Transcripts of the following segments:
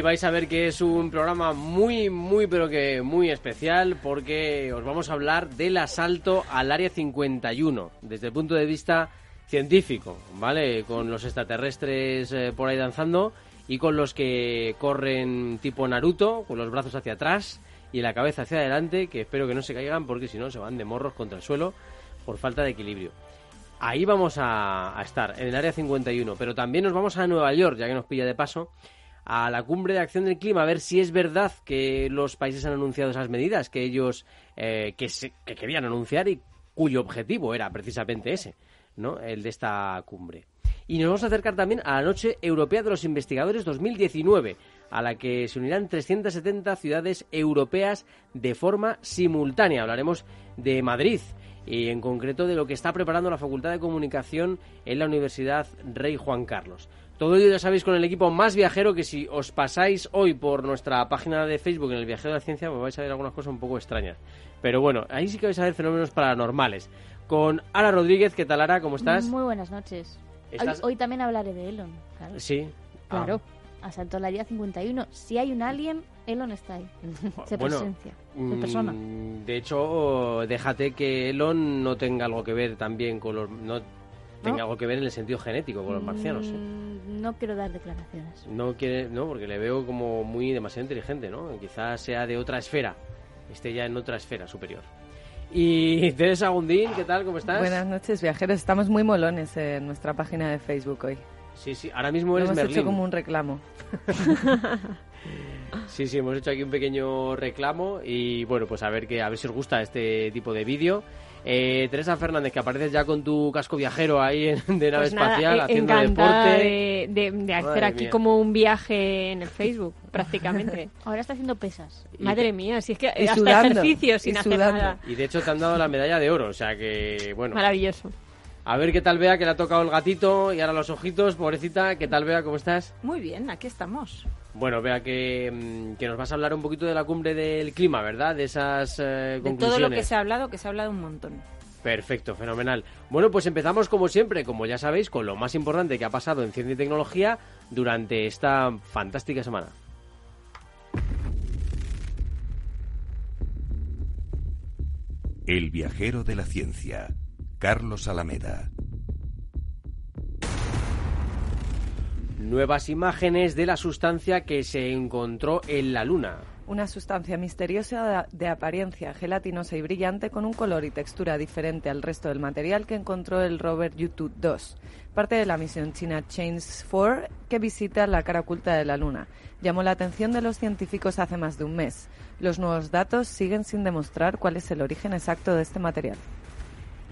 Hoy vais a ver que es un programa muy, muy, pero que muy especial porque os vamos a hablar del asalto al Área 51 desde el punto de vista científico, ¿vale? Con los extraterrestres eh, por ahí danzando y con los que corren tipo Naruto, con los brazos hacia atrás y la cabeza hacia adelante, que espero que no se caigan porque si no se van de morros contra el suelo por falta de equilibrio. Ahí vamos a estar, en el Área 51, pero también nos vamos a Nueva York, ya que nos pilla de paso a la cumbre de acción del clima a ver si es verdad que los países han anunciado esas medidas que ellos eh, se- que querían anunciar y cuyo objetivo era precisamente ese, ¿no? El de esta cumbre. Y nos vamos a acercar también a la Noche Europea de los Investigadores 2019, a la que se unirán 370 ciudades europeas de forma simultánea. Hablaremos de Madrid y en concreto de lo que está preparando la Facultad de Comunicación en la Universidad Rey Juan Carlos. Todo ello ya sabéis con el equipo más viajero que si os pasáis hoy por nuestra página de Facebook en el Viajero de la Ciencia pues vais a ver algunas cosas un poco extrañas. Pero bueno, ahí sí que vais a ver fenómenos paranormales. Con Ara Rodríguez, ¿qué tal Ara? ¿Cómo estás? Muy buenas noches. Hoy, ¿Estás- hoy también hablaré de Elon. Claro. Sí. Ah, Claro. Asaltó la área 51. Si hay un alien, Elon está ahí. Se Bueno, presencia. En persona. Mm, De hecho, déjate que Elon no tenga algo que ver también con los... No tenga ¿No? algo que ver en el sentido genético con los marcianos. ¿eh? No quiero dar declaraciones. No quiere, no, porque le veo como muy demasiado inteligente, ¿no? Quizás sea de otra esfera, esté ya en otra esfera superior. Y Teresa Gundín, ¿qué tal? ¿Cómo estás? Buenas noches, viajeros. Estamos muy molones en nuestra página de Facebook hoy. Sí, sí, ahora mismo eres hemos Merlín. hecho como un reclamo. Sí, sí, hemos hecho aquí un pequeño reclamo y bueno, pues a ver que a ver si os gusta este tipo de vídeo. Eh, Teresa Fernández, que apareces ya con tu casco viajero ahí en- de nave Pues nada, espacial eh, haciendo encantada deporte. de, de- de hacer Madre aquí mía. como un viaje en el Facebook, prácticamente. Ahora está haciendo pesas. Y Madre mía, si es que hasta sudando, ejercicio sin hacer sudando. nada. Y de hecho te han dado la medalla de oro, o sea que bueno. Maravilloso. A ver qué tal vea que le ha tocado el gatito y ahora los ojitos, pobrecita. ¿Qué tal vea? ¿Cómo estás? Muy bien, aquí estamos. Bueno, vea que, mm, que nos vas a hablar un poquito de la cumbre del clima, ¿verdad? De esas eh, De conclusiones. todo lo que se ha hablado, que se ha hablado un montón. Perfecto, fenomenal. Bueno, pues empezamos como siempre, como ya sabéis, con lo más importante que ha pasado en ciencia y tecnología durante esta fantástica semana. El viajero de la ciencia. Carlos Alameda. Nuevas imágenes de la sustancia que se encontró en la Luna. Una sustancia misteriosa de, apariencia gelatinosa y brillante con un color y textura diferente al resto del material que encontró el rover YouTube 2, parte de la misión china Change 4 que visita la cara oculta de la Luna. Llamó la atención de los científicos hace más de un mes. Los nuevos datos siguen sin demostrar cuál es el origen exacto de este material.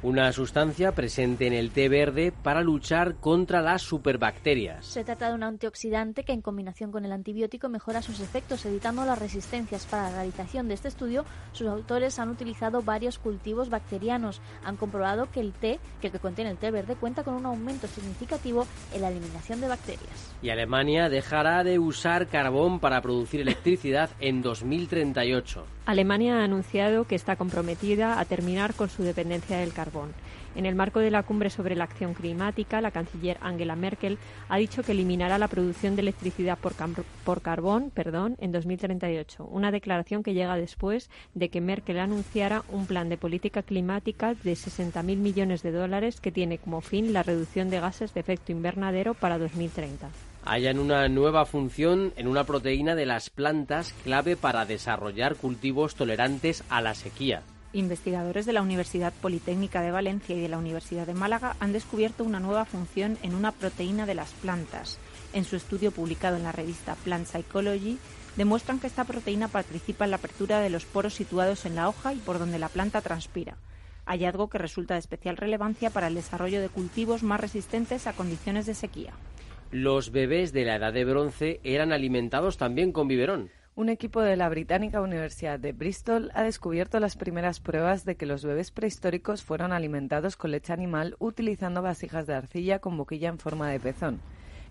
Una sustancia presente en el té verde para luchar contra las superbacterias. Se trata de un antioxidante que en combinación con el antibiótico mejora sus efectos, evitando las resistencias. Para la realización de este estudio, sus autores han utilizado varios cultivos bacterianos. Han comprobado que el té, que el que contiene el té verde, cuenta con un aumento significativo en la eliminación de bacterias. Y Alemania dejará de usar carbón para producir electricidad en 2038. Alemania ha anunciado que está comprometida a terminar con su dependencia del carbón. En el marco de la cumbre sobre la acción climática, la canciller Angela Merkel ha dicho que eliminará la producción de electricidad por, carbón perdón, en 2038, una declaración que llega después de que Merkel anunciara un plan de política climática de 60.000 millones de dólares que tiene como fin la reducción de gases de efecto invernadero para 2030. Hayan una nueva función en una proteína de las plantas clave para desarrollar cultivos tolerantes a la sequía. Investigadores de la Universidad Politécnica de Valencia y de la Universidad de Málaga han descubierto una nueva función en una proteína de las plantas. En su estudio publicado en la revista Plant Psychology, demuestran que esta proteína participa en la apertura de los poros situados en la hoja y por donde la planta transpira, hallazgo que resulta de especial relevancia para el desarrollo de cultivos más resistentes a condiciones de sequía. Los bebés de la edad de bronce eran alimentados también con biberón. Un equipo de la británica Universidad de Bristol ha descubierto las primeras pruebas de que los bebés prehistóricos fueron alimentados con leche animal utilizando vasijas de arcilla con boquilla en forma de pezón.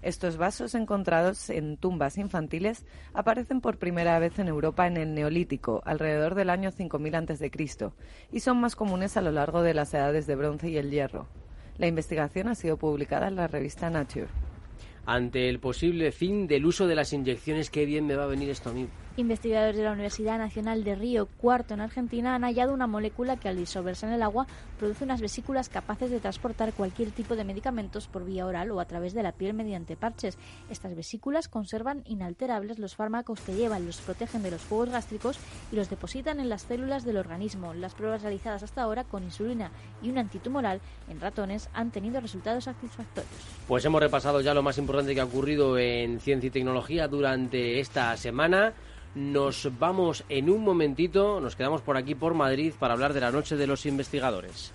Estos vasos encontrados en tumbas infantiles aparecen por primera vez en Europa en el Neolítico, alrededor del año 5000 a.C., y son más comunes a lo largo de las edades de bronce y el hierro. La investigación ha sido publicada en la revista Nature ante el posible fin del uso de las inyecciones. Qué bien me va a venir esto a mí. Investigadores de la Universidad Nacional de Río Cuarto en Argentina han hallado una molécula que al disolverse en el agua produce unas vesículas capaces de transportar cualquier tipo de medicamentos por vía oral o a través de la piel mediante parches. Estas vesículas conservan inalterables los fármacos que llevan, los protegen de los jugos gástricos y los depositan en las células del organismo. Las pruebas realizadas hasta ahora con insulina y un antitumoral en ratones han tenido resultados satisfactorios. Pues hemos repasado ya lo más importante que ha ocurrido en ciencia y tecnología durante esta semana. Nos vamos en un momentito, nos quedamos por aquí por Madrid para hablar de la noche de los investigadores.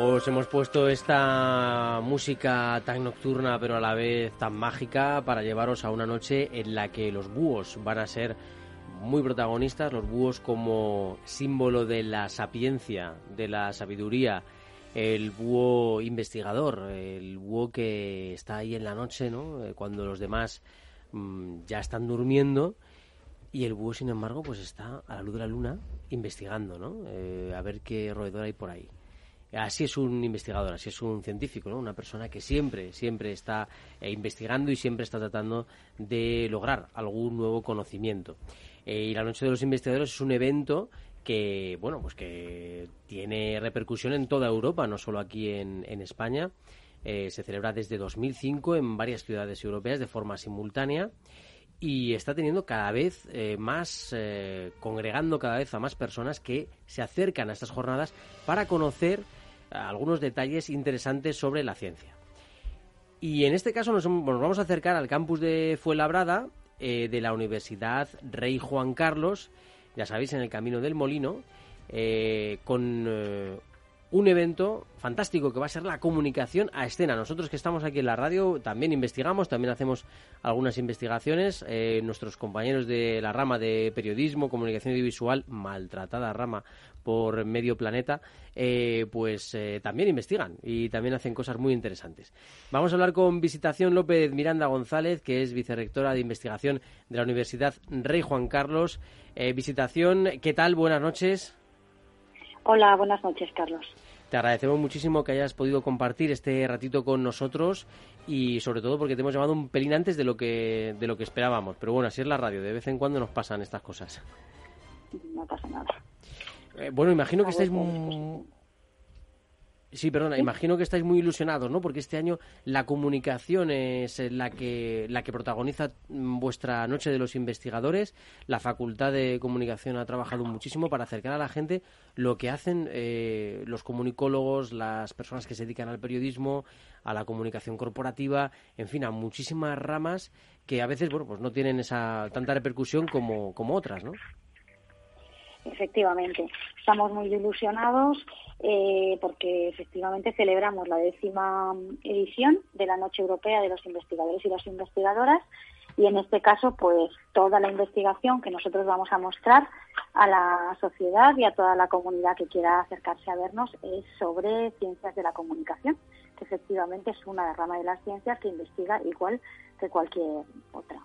Os hemos puesto esta música tan nocturna pero a la vez tan mágica para llevaros a una noche en la que los búhos van a ser muy protagonistas, los búhos como símbolo de la sapiencia, de la sabiduría, el búho investigador, el búho que está ahí en la noche, ¿no? Eh, cuando los demás mm, ya están durmiendo y el búho, sin embargo, pues está a la luz de la luna investigando, ¿no? Eh, a ver qué roedor hay por ahí. Así es un investigador, así es un científico, ¿no? Una persona que siempre, siempre está eh, investigando y siempre está tratando de lograr algún nuevo conocimiento. Eh, y la Noche de los Investigadores es un evento que, bueno, pues que tiene repercusión en toda Europa, no solo aquí en, España. Eh, se celebra desde 2005 en varias ciudades europeas de forma simultánea y está teniendo cada vez más, congregando cada vez a más personas que se acercan a estas jornadas para conocer algunos detalles interesantes sobre la ciencia. Y en este caso nos, vamos a acercar al campus de Fuenlabrada eh, de la Universidad Rey Juan Carlos, ya sabéis, en el Camino del Molino, eh, con eh, un evento fantástico que va a ser la comunicación a escena. Nosotros que estamos aquí en la radio también investigamos, también hacemos algunas investigaciones. Eh, nuestros compañeros de la rama de periodismo, comunicación audiovisual, maltratada rama por medio planeta, eh, pues eh, también investigan y también hacen cosas muy interesantes. Vamos a hablar con Visitación López Miranda González, que es vicerrectora de investigación de la Universidad Rey Juan Carlos. Visitación, ¿qué tal? Buenas noches. Hola, buenas noches, Carlos. Te agradecemos muchísimo que hayas podido compartir este ratito con nosotros y sobre todo porque te hemos llamado un pelín antes de lo que de lo que esperábamos. Pero bueno, así es la radio, de vez en cuando nos pasan estas cosas. No pasa nada. Eh, bueno, imagino que estáis muy, Sí, perdona, imagino que estáis muy ilusionados, ¿no? Porque este año la comunicación es la que, la que protagoniza vuestra Noche de los Investigadores. La Facultad de Comunicación ha trabajado muchísimo para acercar a la gente lo que hacen eh, los comunicólogos, las personas que se dedican al periodismo, a la comunicación corporativa, en fin, a muchísimas ramas que a veces, bueno, pues no tienen esa tanta repercusión como, como otras, ¿no? Efectivamente, estamos muy ilusionados eh, porque efectivamente celebramos la décima edición de la Noche Europea de los Investigadores y las Investigadoras y en este caso pues toda la investigación que nosotros vamos a mostrar a la sociedad y a toda la comunidad que quiera acercarse a vernos es sobre ciencias de la comunicación, que efectivamente es una rama de las ciencias que investiga igual que cualquier otra.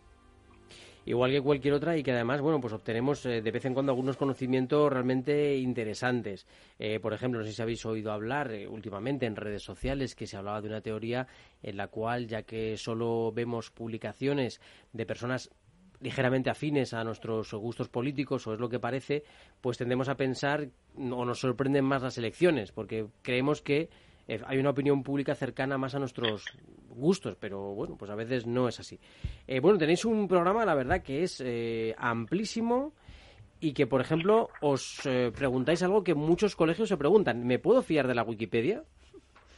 Igual que cualquier otra y que además, bueno, pues obtenemos eh, de vez en cuando algunos conocimientos realmente interesantes. Eh, por ejemplo, no sé si habéis oído hablar eh, últimamente en redes sociales que se hablaba de una teoría en la cual, ya que solo vemos publicaciones de personas ligeramente afines a nuestros gustos políticos, o es lo que parece, pues tendemos a pensar o nos sorprenden más las elecciones, porque creemos que eh, hay una opinión pública cercana más a nuestros gustos, pero bueno, pues a veces no es así. Eh, bueno, tenéis un programa, la verdad, que es eh, amplísimo y que, por ejemplo, os preguntáis algo que muchos colegios se preguntan. ¿Me puedo fiar de la Wikipedia?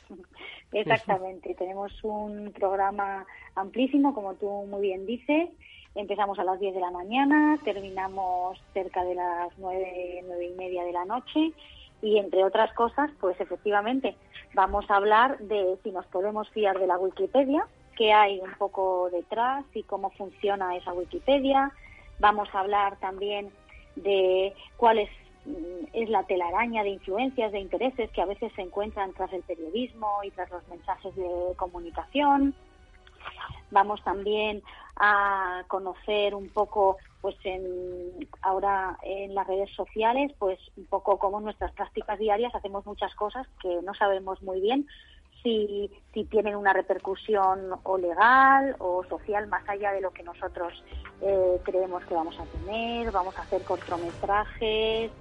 Exactamente, tenemos un programa amplísimo, como tú muy bien dices. Empezamos a las 10 de la mañana, terminamos cerca de las 9, 9 y media de la noche y entre otras cosas, pues efectivamente vamos a hablar de si nos podemos fiar de la Wikipedia, qué hay un poco detrás y cómo funciona esa Wikipedia. Vamos a hablar también de cuál es, mm, es la telaraña de influencias, de intereses que a veces se encuentran tras el periodismo y tras los mensajes de comunicación. Vamos también a conocer un poco pues en, ahora en las redes sociales, pues un poco como nuestras prácticas diarias hacemos muchas cosas que no sabemos muy bien si, si tienen una repercusión o legal o social más allá de lo que nosotros eh, creemos que vamos a tener, vamos a hacer cortometrajes,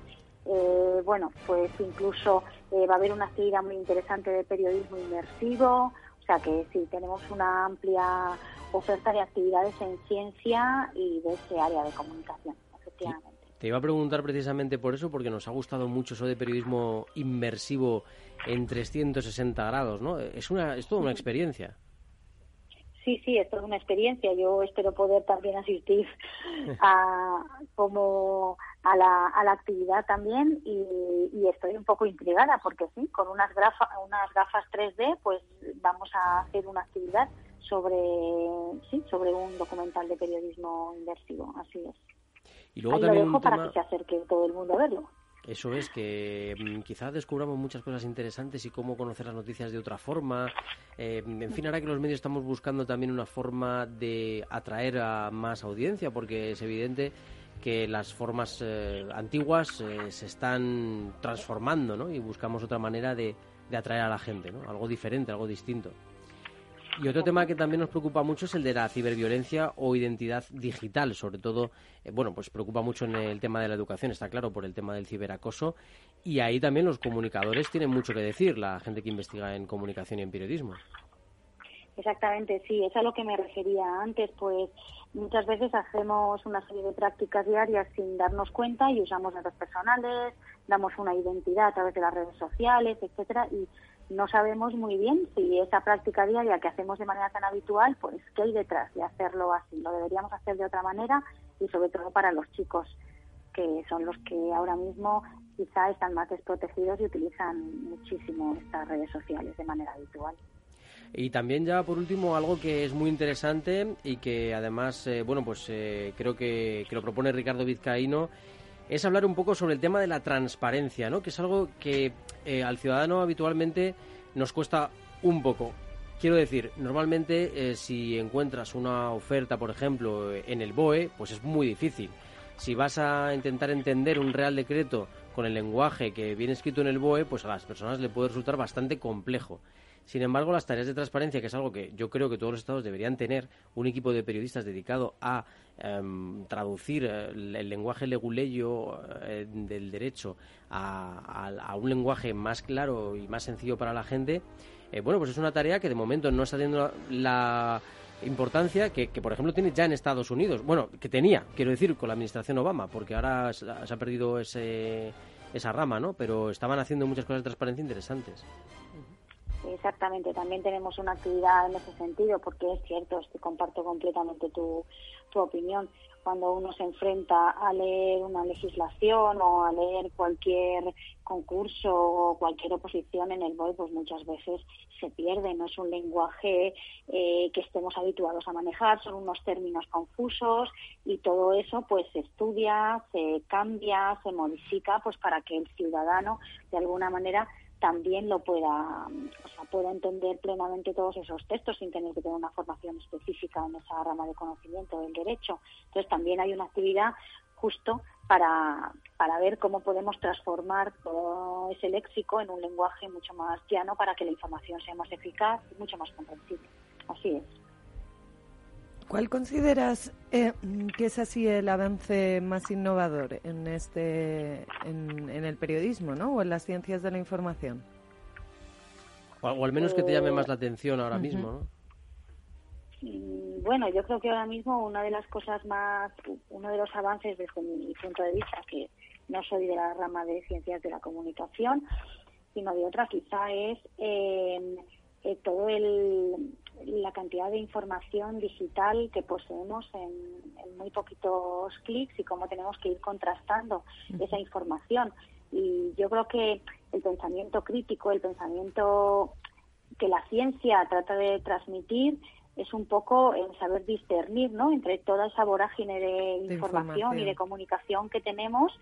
eh, bueno, pues incluso eh, va a haber una actividad muy interesante de periodismo inmersivo, o sea que sí, tenemos una amplia oferta de actividades en ciencia y de ese área de comunicación, efectivamente. Te iba a preguntar precisamente por eso, porque nos ha gustado mucho eso de periodismo inmersivo en 360 grados, ¿no? Es, una, es toda una experiencia. Sí, sí, es toda una experiencia. Yo espero poder también asistir a, como a la, a la actividad también y, estoy un poco intrigada porque sí, con unas, unas gafas 3D pues vamos a hacer una actividad sobre, sí, sobre un documental de periodismo inversivo, así es. Y luego Ahí lo dejo para que se acerque todo el mundo a verlo. Eso es, que mm, quizás descubramos muchas cosas interesantes y cómo conocer las noticias de otra forma. Eh, en fin, ahora que los medios estamos buscando también una forma de atraer a más audiencia, porque es evidente que las formas eh, antiguas eh, se están transformando, ¿no? Y buscamos otra manera de, de atraer a la gente, ¿no? Algo diferente, algo distinto. Y otro tema que también nos preocupa mucho es el de la ciberviolencia o identidad digital, sobre todo, eh, bueno, pues preocupa mucho en el tema de la educación, está claro, por el tema del ciberacoso, y ahí también los comunicadores tienen mucho que decir, la gente que investiga en comunicación y en periodismo. Exactamente, sí, es a lo que me refería antes, pues muchas veces hacemos una serie de prácticas diarias sin darnos cuenta y usamos datos personales, damos una identidad a través de las redes sociales, etcétera, y no sabemos muy bien si esa práctica diaria que hacemos de manera tan habitual, pues qué hay detrás de hacerlo así. Lo deberíamos hacer de otra manera y sobre todo para los chicos, que son los que ahora mismo quizá están más desprotegidos y utilizan muchísimo estas redes sociales de manera habitual. Y también ya por último algo que es muy interesante y que además, eh, bueno, pues eh, creo que, que, lo propone Ricardo Vizcaíno es hablar un poco sobre el tema de la transparencia, ¿no? Que es algo que eh, al ciudadano habitualmente nos cuesta un poco. Quiero decir, normalmente eh, si encuentras una oferta, por ejemplo, en el BOE, pues es muy difícil. Si vas a intentar entender un real decreto con el lenguaje que viene escrito en el BOE, pues a las personas le puede resultar bastante complejo. Sin embargo, las tareas de transparencia, que es algo que yo creo que todos los estados deberían tener, un equipo de periodistas dedicado a em, traducir eh, el, lenguaje leguleyo eh, del derecho a, un lenguaje más claro y más sencillo para la gente, eh, bueno, pues es una tarea que de momento no está teniendo la, importancia que, por ejemplo, tiene ya en Estados Unidos. Bueno, que tenía, quiero decir, con la administración Obama, porque ahora se, ha perdido ese, esa rama, ¿no? Pero estaban haciendo muchas cosas de transparencia interesantes. Exactamente, también tenemos una actividad en ese sentido, porque es cierto, estoy, comparto completamente tu, tu opinión. Cuando uno se enfrenta a leer una legislación o a leer cualquier concurso o cualquier oposición en el BOE, pues muchas veces se pierde. No es un lenguaje eh, que estemos habituados a manejar, son unos términos confusos y todo eso pues se estudia, se cambia, se modifica, pues para que el ciudadano de alguna manera también lo pueda, o sea, pueda entender plenamente todos esos textos sin tener que tener una formación específica en esa rama de conocimiento del derecho. Entonces también hay una actividad justo para, para ver cómo podemos transformar todo ese léxico en un lenguaje mucho más llano para que la información sea más eficaz y mucho más comprensible. Así es. ¿Cuál consideras eh, que es así el avance más innovador en este en, el periodismo, ¿no? O en las ciencias de la información. O, al menos que te llame más la atención ahora mismo, ¿no? Mm, bueno, yo creo que ahora mismo una de las cosas más, uno de los avances desde mi punto de vista, que no soy de la rama de ciencias de la comunicación, sino de otra quizá es eh, eh, todo el la cantidad de información digital que poseemos en, muy poquitos clics y cómo tenemos que ir contrastando esa información. Y yo creo que el pensamiento crítico, el pensamiento que la ciencia trata de transmitir es un poco en saber discernir, ¿no? Entre toda esa vorágine de, información y de comunicación que tenemos,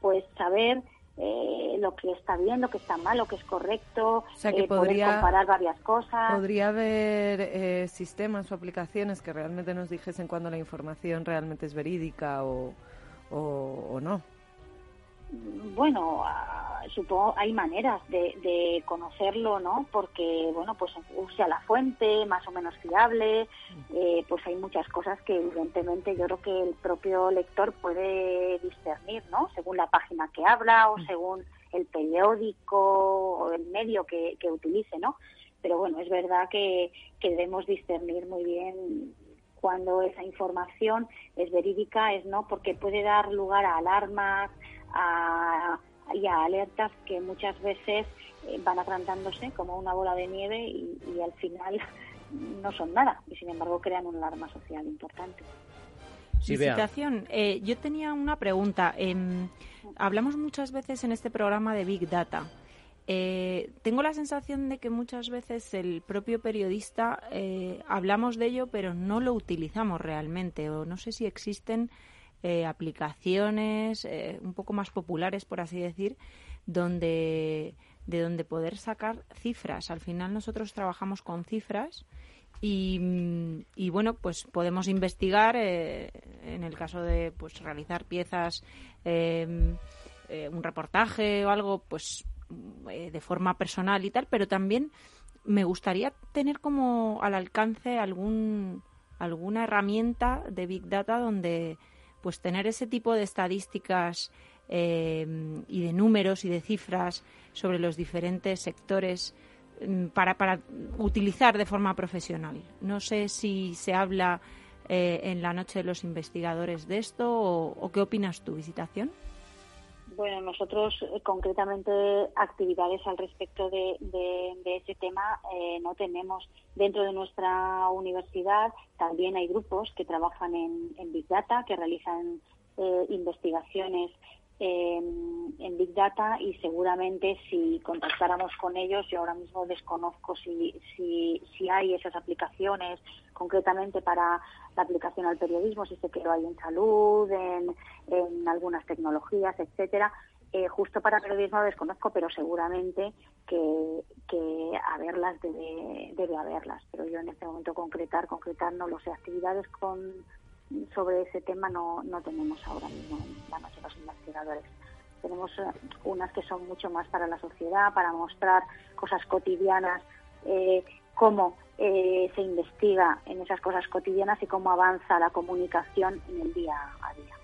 pues saber eh, lo que está bien, lo que está mal, lo que es correcto, o sea, que eh, podría, comparar varias cosas. Podría haber eh, sistemas o aplicaciones que realmente nos dijesen cuando la información realmente es verídica o, o no. Bueno, supongo hay maneras de, conocerlo, ¿no? Porque, bueno, pues use a la fuente, más o menos fiable, eh, pues hay muchas cosas que evidentemente yo creo que el propio lector puede discernir, ¿no? Según la página que habla o mm. según el periódico o el medio que, que utilice, ¿no? Pero bueno, es verdad que, que debemos discernir muy bien cuando esa información es verídica, es no, porque puede dar lugar a alarmas, a, y a alertas que muchas veces eh, van agrandándose como una bola de nieve y, al final no son nada y sin embargo crean un alarma social importante. Sí, eh, yo tenía una pregunta. Em, hablamos muchas veces en este programa de Big Data. Eh, tengo la sensación de que muchas veces el propio periodista hablamos de ello, pero no lo utilizamos realmente. O no sé si existen eh, aplicaciones eh, un poco más populares, por así decir, donde de donde poder sacar cifras. Al final nosotros trabajamos con cifras y, y bueno, pues podemos investigar eh, en el caso de pues realizar piezas, em, un reportaje o algo, pues de forma personal y tal, pero también me gustaría tener como al alcance algún alguna herramienta de Big Data donde pues tener ese tipo de estadísticas eh, y de números y de cifras sobre los diferentes sectores mm, para, para utilizar de forma profesional. No sé si se habla eh, en la noche de los investigadores de esto o, qué opinas tú, Visitación. Bueno, nosotros eh, concretamente actividades al respecto de, ese tema no tenemos. Dentro de nuestra universidad también hay grupos que trabajan en, Big Data, que realizan eh, investigaciones en, Big Data y seguramente si contactáramos con ellos, yo ahora mismo desconozco si, si, si hay esas aplicaciones concretamente para la aplicación al periodismo, si sé que lo hay en salud, en, en algunas tecnologías, etcétera. Eh, justo para periodismo desconozco, pero seguramente que, que haberlas debe, debe haberlas. Pero yo en este momento concretar, concretar no lo sé. Actividades con sobre ese tema no, no tenemos ahora mismo de los investigadores. Tenemos eh, unas que son mucho más para la sociedad, para mostrar cosas cotidianas, eh, cómo eh, se investiga en esas cosas cotidianas y cómo avanza la comunicación en el día a día.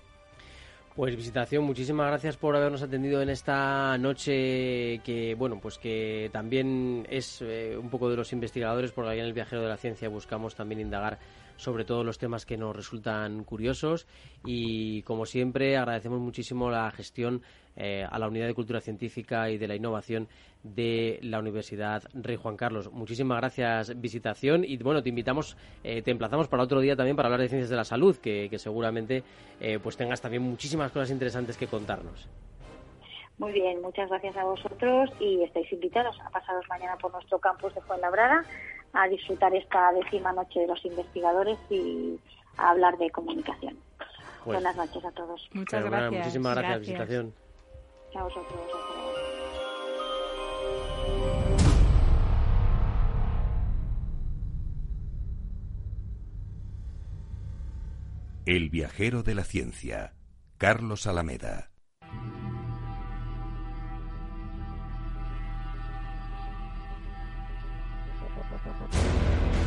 Pues visitación, muchísimas gracias por habernos atendido en esta noche que, bueno, pues que también es eh, un poco de los investigadores, porque ahí en el Viajero de la Ciencia buscamos también indagar sobre todos los temas que nos resultan curiosos y como siempre agradecemos muchísimo la gestión eh, a la Unidad de Cultura Científica y de la Innovación de la Universidad Rey Juan Carlos. Muchísimas gracias, visitación. Y bueno, te invitamos, eh, te emplazamos para otro día también para hablar de ciencias de la salud, que, seguramente eh, pues tengas también muchísimas cosas interesantes que contarnos. Muy bien, muchas gracias a vosotros y estáis invitados a pasaros mañana por nuestro campus de Fuenlabrada a disfrutar esta décima noche de los investigadores y a hablar de comunicación. Pues, Buenas noches a todos. Muchas Pero, gracias. Bueno, muchísimas gracias, gracias. visitación. A vosotros. El viajero de la ciencia, Carlos Alameda.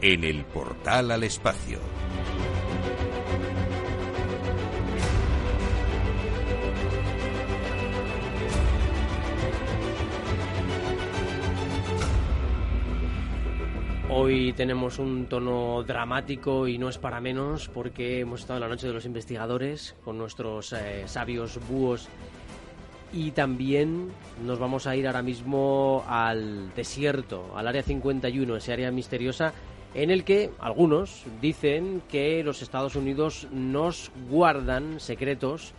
en el portal al espacio. Hoy tenemos un tono dramático y no es para menos porque hemos estado en la noche de los investigadores con nuestros eh, sabios búhos y también nos vamos a ir ahora mismo al desierto, al área 51, ese área misteriosa en el que algunos dicen que los Estados Unidos nos guardan secretos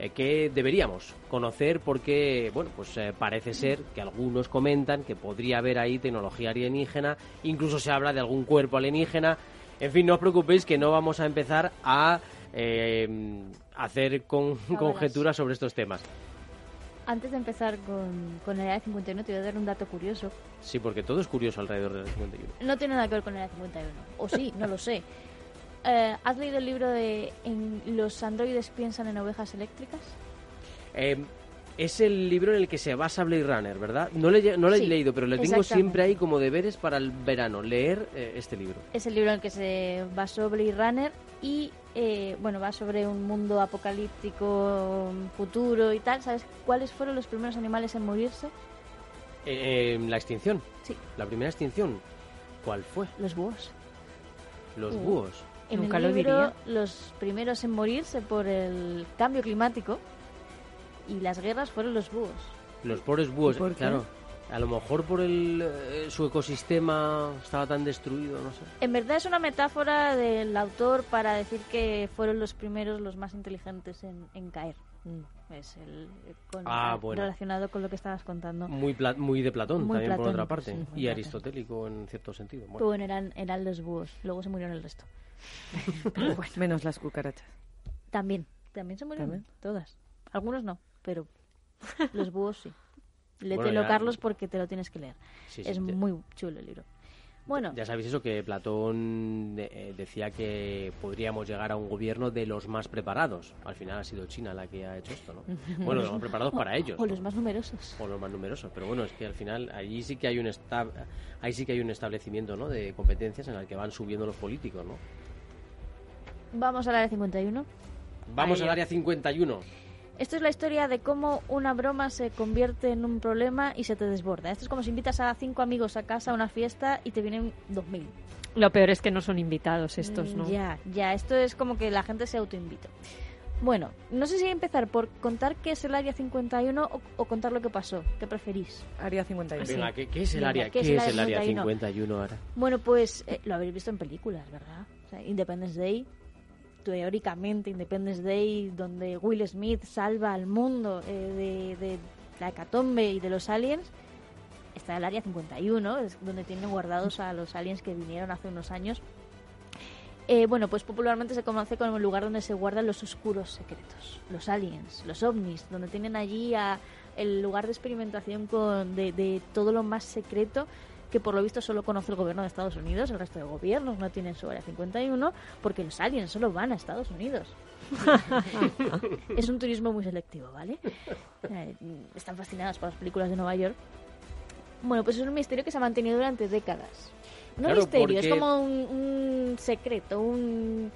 eh, que deberíamos conocer porque, bueno, pues eh, parece ser que algunos comentan que podría haber ahí tecnología alienígena, incluso se habla de algún cuerpo alienígena. En fin, no os preocupéis que no vamos a empezar a eh, hacer con, conjeturas sobre estos temas. Antes de empezar con, con el Área 51, te voy a dar un dato curioso. Sí, porque todo es curioso alrededor del Área 51. No tiene nada que ver con el Área 51. O sí, no lo sé. Eh, ¿Has leído el libro de en ¿Los androides piensan en ovejas eléctricas? Eh, es el libro en el que se basa Blade Runner, ¿verdad? No, le, no lo he Sí, leído, pero le tengo siempre ahí como deberes para el verano, leer eh, este libro. Es el libro en el que se basó Blade Runner y, eh, bueno, va sobre un mundo apocalíptico, futuro y tal. ¿Sabes cuáles fueron los primeros animales en morirse? Eh, eh, la extinción, Sí, la primera extinción, ¿cuál fue? los búhos. Los Uh. búhos. En Nunca el lo libro, diría. los primeros en morirse por el cambio climático y las guerras fueron los búhos. Los pobres búhos, ¿Y por qué? claro. A lo mejor por el, eh, su ecosistema estaba tan destruido, no sé. En verdad es una metáfora del autor para decir que fueron los primeros, los más inteligentes en, en caer. Es el, con- Ah, bueno. relacionado con lo que estabas contando. Muy, pla- muy de Platón Muy también por Platón, otra parte. sí, y aristotélico en cierto sentido. Bueno. Bueno, eran, eran los búhos. Luego se murieron el resto. Pero bueno, Menos las cucarachas. también. También se murieron. ¿También? Todas. Algunos no, pero los búhos sí. Bueno, Léetelo, ya- Carlos, porque te lo tienes que leer. Sí, sí, es ya- muy chulo el libro. Bueno, Ya sabéis eso que Platón eh, decía que podríamos llegar a un gobierno de los más preparados. Al final ha sido China la que ha hecho esto, ¿no? Bueno, los más preparados para ellos. o ¿no? los más numerosos. o los más numerosos, pero bueno, es que al final allí sí que hay un esta- ahí sí que hay un establecimiento, ¿no? de competencias en el que van subiendo los políticos, ¿no? Vamos al área 51. Vamos Ahí al área 51. Esto es la historia de cómo una broma se convierte en un problema y se te desborda. Esto es como si invitas a cinco amigos a casa a una fiesta y te vienen dos mil. Lo peor es que no son invitados estos, ¿no? Mm, Ya, ya. Esto es como que la gente se autoinvita. Bueno, no sé si empezar por contar qué es el Área 51 o, o contar lo que pasó. ¿Qué preferís? Área 51. Venga, ¿qué, qué es el Venga, área? ¿qué ¿Qué, es el es el área área 51? 51 ahora? Bueno, pues eh, lo habréis visto en películas, ¿verdad? O sea, Independence Day, teóricamente Independence Day, donde Will Smith salva al mundo eh, de, la hecatombe y de los aliens, está el Área 51, es donde tienen guardados a los aliens que vinieron hace unos años. Eh, bueno, pues popularmente se conoce como el lugar donde se guardan los oscuros secretos, los aliens, los ovnis, donde tienen allí el lugar de experimentación de todo lo más secreto que por lo visto solo conoce el gobierno de Estados Unidos, el resto de gobiernos no tienen su área 51, porque los aliens solo van a Estados Unidos. es un turismo muy selectivo, ¿vale? Eh, están fascinados por las películas de Nueva York. Bueno, pues es un misterio que se ha mantenido durante décadas. No Claro, misterio, es porque- como un, un secreto, un,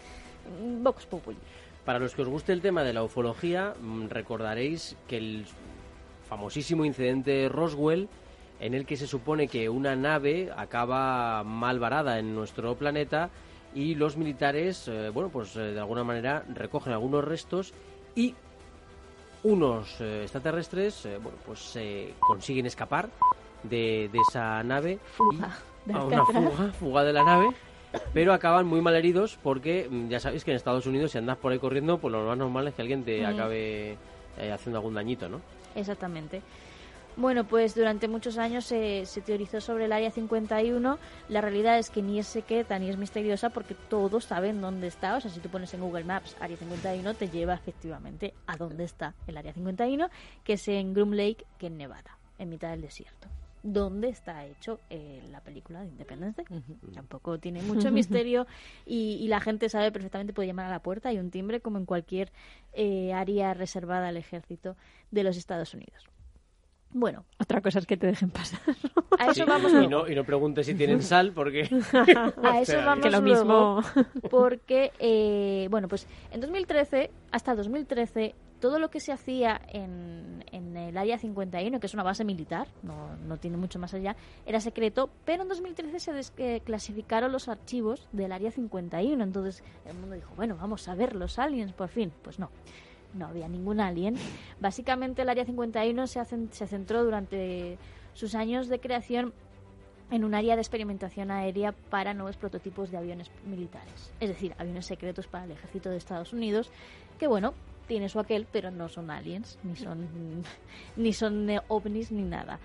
un vox populi. Para los que os guste el tema de la ufología, mm, recordaréis que el famosísimo incidente de Roswell, en el que se supone que una nave acaba mal varada en nuestro planeta y los militares, eh, bueno, pues eh, de alguna manera recogen algunos restos y unos eh, extraterrestres, eh, bueno, pues eh, consiguen escapar de, de esa nave. y- Fuga de a una fuga, fuga de la nave pero acaban muy mal heridos porque mm, ya sabéis que en Estados Unidos si andas por ahí corriendo, pues lo más normal es que alguien te Mm. acabe haciendo algún dañito, ¿no? Exactamente. Bueno, pues durante muchos años se, se teorizó sobre el Área 51. La realidad es que ni es secreta ni es misteriosa porque todos saben dónde está. O sea, si tú pones en Google Maps Área 51, te lleva efectivamente a dónde está el Área 51, que es en Groom Lake, que en Nevada, en mitad del desierto. ¿Dónde está hecho eh, la película de Independence Day? Tampoco tiene mucho misterio y, y la gente sabe perfectamente, puede llamar a la puerta, hay un timbre como en cualquier eh, área reservada al ejército de los Estados Unidos. Bueno, Otra cosa es que te dejen pasar. a eso Sí, vamos y no, y no preguntes si tienen sal porque... A eso vamos que lo luego, mismo. porque, eh, bueno, pues en 2013, hasta 2013, todo lo que se hacía en, en el Área 51, que es una base militar, no, no tiene mucho más allá, era secreto, pero en 2013 se desclasificaron los archivos del Área 51, entonces el mundo dijo, bueno, vamos a ver los aliens por fin. Pues no, no había ningún alien. Básicamente el Área 51 se, se centró durante sus años de creación en un área de experimentación aérea para nuevos prototipos de aviones militares. Es decir, aviones secretos para el ejército de Estados Unidos, que bueno, tiene su aquel, pero no son aliens, ni son, ni son eh, ovnis, ni nada.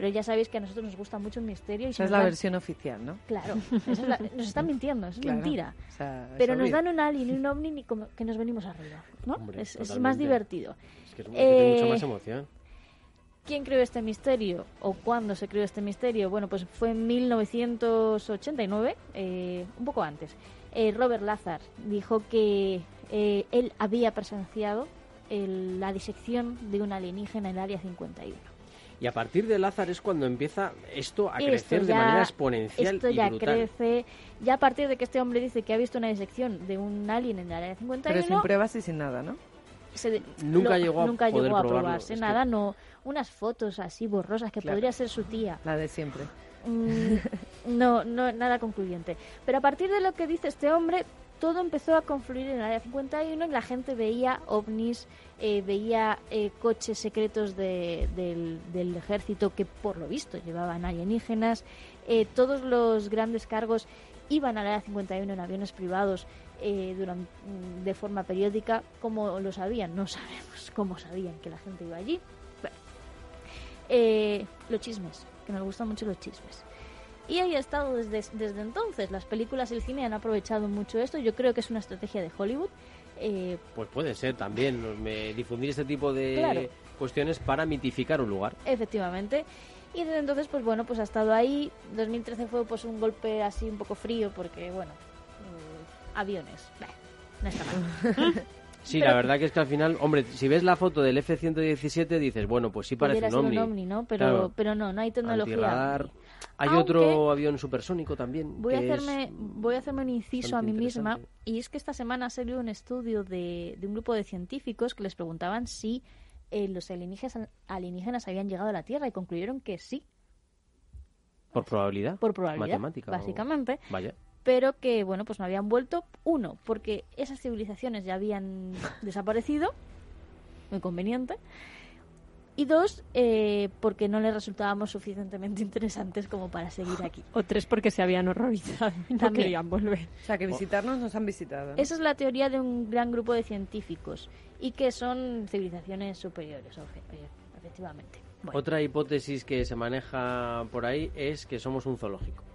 Pero ya sabéis que a nosotros nos gusta mucho el misterio y Esa es nos la dan- versión oficial, ¿no? Claro, esa es la- nos están mintiendo, es Claro. mentira. O sea, Pero nos dan un alien y un ovni y como que nos venimos arriba, ¿no? Hombre, es, es más divertido. Es que es, tiene mucha Eh, más emoción. ¿Quién creó este misterio o cuándo se creó este misterio? Bueno, pues fue en 1989, eh, un poco antes. Eh, Robert Lazar dijo que eh, él había presenciado el- la disección de un alienígena en el Área 51. Y a partir de Lázaro es cuando empieza esto a Esto crecer de ya- manera exponencial Esto y ya brutal. crece. Ya a partir de que este hombre dice que ha visto una disección de un alien en el Área 51, Pero sin pruebas y sin nada, ¿no? se de- Nunca llegó a nunca poder llegó a probarlo. probarse Es que- nada, no. Unas fotos así borrosas que Claro. podría ser su tía. La de siempre. Mm, no, no, nada concluyente. Pero a partir de lo que dice este hombre, todo empezó a confluir en el área 51 y la gente veía ovnis, eh, veía eh, coches secretos de- del, ejército que por lo visto llevaban alienígenas. Eh, todos los grandes cargos iban al área 51 en aviones privados mm, de forma periódica. ¿Cómo lo sabían? No sabemos cómo sabían que la gente iba allí. Los chismes, que nos gustan mucho los chismes. Y ahí ha estado desde, desde entonces. Las películas y el cine han aprovechado mucho esto. Yo creo que es una estrategia de Hollywood. Eh, Pues puede ser también me- difundir este tipo de Claro. cuestiones para mitificar un lugar. efectivamente. Y desde entonces, pues bueno, pues ha estado ahí. 2013 fue pues un golpe así un poco frío porque, bueno, mm, aviones. Bah, no está mal. Sí, Pero- la verdad que es que al final, hombre, si ves la foto del F-117 dices, bueno, pues sí parece un ovni. un ovni, ¿no? Pero, Claro. pero no, no hay tecnología. Antirradar. Hay Aunque- otro avión supersónico también. Voy a, es- hacerme, voy a hacerme un inciso a mí misma y es que esta semana ha salido un estudio de, de un grupo de científicos que les preguntaban si eh, los alienígenas, alienígenas habían llegado a la Tierra y concluyeron que sí, Por probabilidad. por probabilidad, Matemática. o- básicamente, Vaya. pero que bueno, pues no habían vuelto. Uno, porque esas civilizaciones ya habían desaparecido, muy conveniente. Y dos, eh, porque no les resultábamos suficientemente interesantes como para seguir aquí. O tres porque se habían horrorizado y no También. querían volver. O sea, que visitarnos nos han visitado. ¿no? Esa es la teoría de un gran grupo de científicos y que son civilizaciones superiores, eh, efectivamente. Bueno, Otra hipótesis que se maneja por ahí es que somos un zoológico.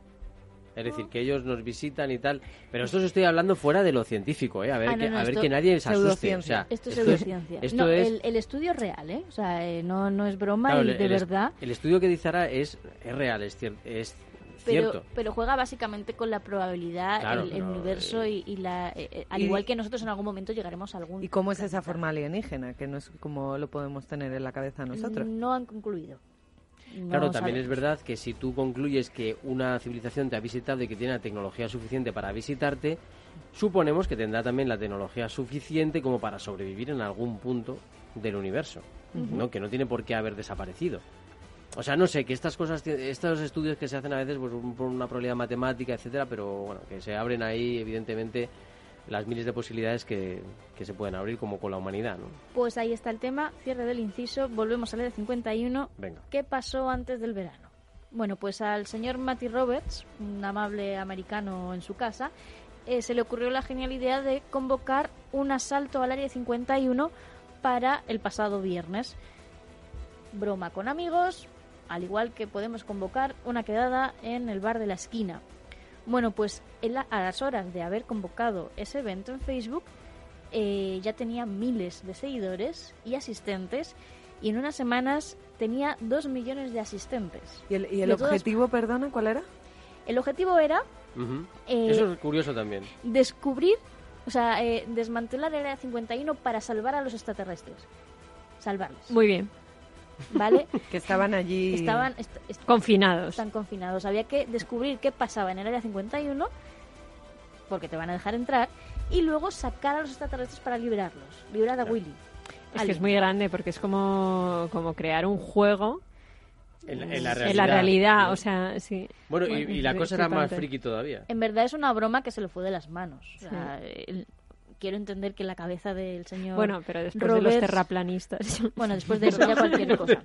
Es decir, que ellos nos visitan y tal. Pero esto os estoy hablando fuera de lo científico, ¿eh? A ver, Ah, no, que, no, a ver que nadie se asuste. O pseudociencia. sea, esto es esto pseudociencia. esto no, es- el, el estudio es real, ¿eh? O sea, eh, no, no es broma claro, y el- de el es- verdad. El estudio que dice Ara es, es real, es, es Pero, cierto. pero juega básicamente con la probabilidad, Claro, el, el no, universo eh, y, y la. eh, al y- igual que nosotros en algún momento llegaremos a algún. ¿Y cómo es esa forma alienígena? Que no es como lo podemos tener en la cabeza nosotros. No han concluido. Claro, también es verdad que si tú concluyes que una civilización te ha visitado y que tiene la tecnología suficiente para visitarte, suponemos que tendrá también la tecnología suficiente como para sobrevivir en algún punto del universo, ¿no? Que no tiene por qué haber desaparecido. O sea, no sé, que estas cosas, estos estudios que se hacen a veces pues, por una probabilidad matemática, etcétera, pero bueno, que se abren ahí, evidentemente, las miles de posibilidades que, que se pueden abrir como con la humanidad, ¿no? Pues ahí está el tema, cierre del inciso, volvemos a leer 51. Venga. ¿Qué pasó antes del verano? Bueno, pues al señor Matty Roberts, un amable americano en su casa, eh, se le ocurrió la genial idea de convocar un asalto al área 51 para el pasado viernes. Broma con amigos, al igual que podemos convocar una quedada en el bar de la esquina. Bueno, pues a las horas de haber convocado ese evento en Facebook, eh, ya tenía miles de seguidores y asistentes y en unas semanas tenía dos millones de asistentes. ¿Y el, objetivo, perdona, cuál era? El objetivo era... Eh, Eso es curioso también. Descubrir, o sea, eh, desmantelar el Área 51 para salvar a los extraterrestres. Salvarles. Muy bien. ¿Vale? que estaban allí... Estaban... confinados. Están confinados. Había que descubrir qué pasaba en el Área 51 porque te van a dejar entrar y luego sacar a los extraterrestres para liberarlos, liberar a Willy. Es que es muy grande porque es como, como crear un juego en, la realidad. En la realidad, o sea, sí. Bueno, y, la cosa era más friki todavía. En verdad es una broma que se le fue de las manos. Quiero entender que la cabeza del señor. Bueno, pero después de los terraplanistas. Bueno, después de eso ya cualquier cosa.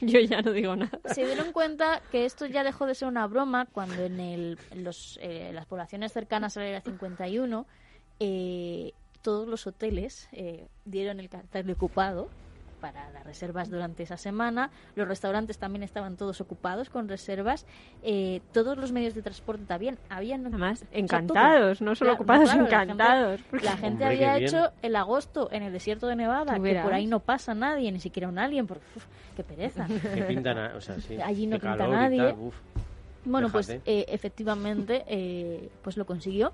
Yo ya no digo nada. Se dieron cuenta que esto ya dejó de ser una broma cuando en, el, los, eh, las poblaciones cercanas a la era 51 eh, todos los hoteles eh, dieron el cartel de ocupado para las reservas durante esa semana. Los restaurantes también estaban todos ocupados con reservas. Eh, todos los medios de transporte también habían... Además, encantados, no solo ocupados, encantados. La gente, había hecho el agosto en el desierto de Nevada, que por ahí no pasa nadie, ni siquiera un alien, porque qué pereza. Allí no pinta nadie. bueno, pues eh, efectivamente pues lo consiguió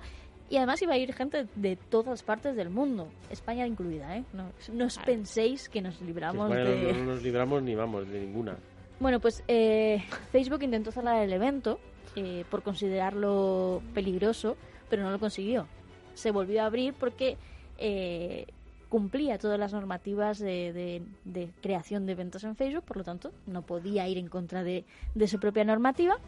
y además iba a ir gente de todas partes del mundo, España incluida, ¿eh? No, no os penséis que nos libramos de... No, nos libramos ni vamos, de ninguna. Bueno, pues eh, Facebook intentó cerrar el evento eh, por considerarlo peligroso, pero no lo consiguió. Se volvió a abrir porque eh, cumplía todas las normativas de, de, creación de eventos en Facebook, por lo tanto no podía ir en contra de, de su propia normativa.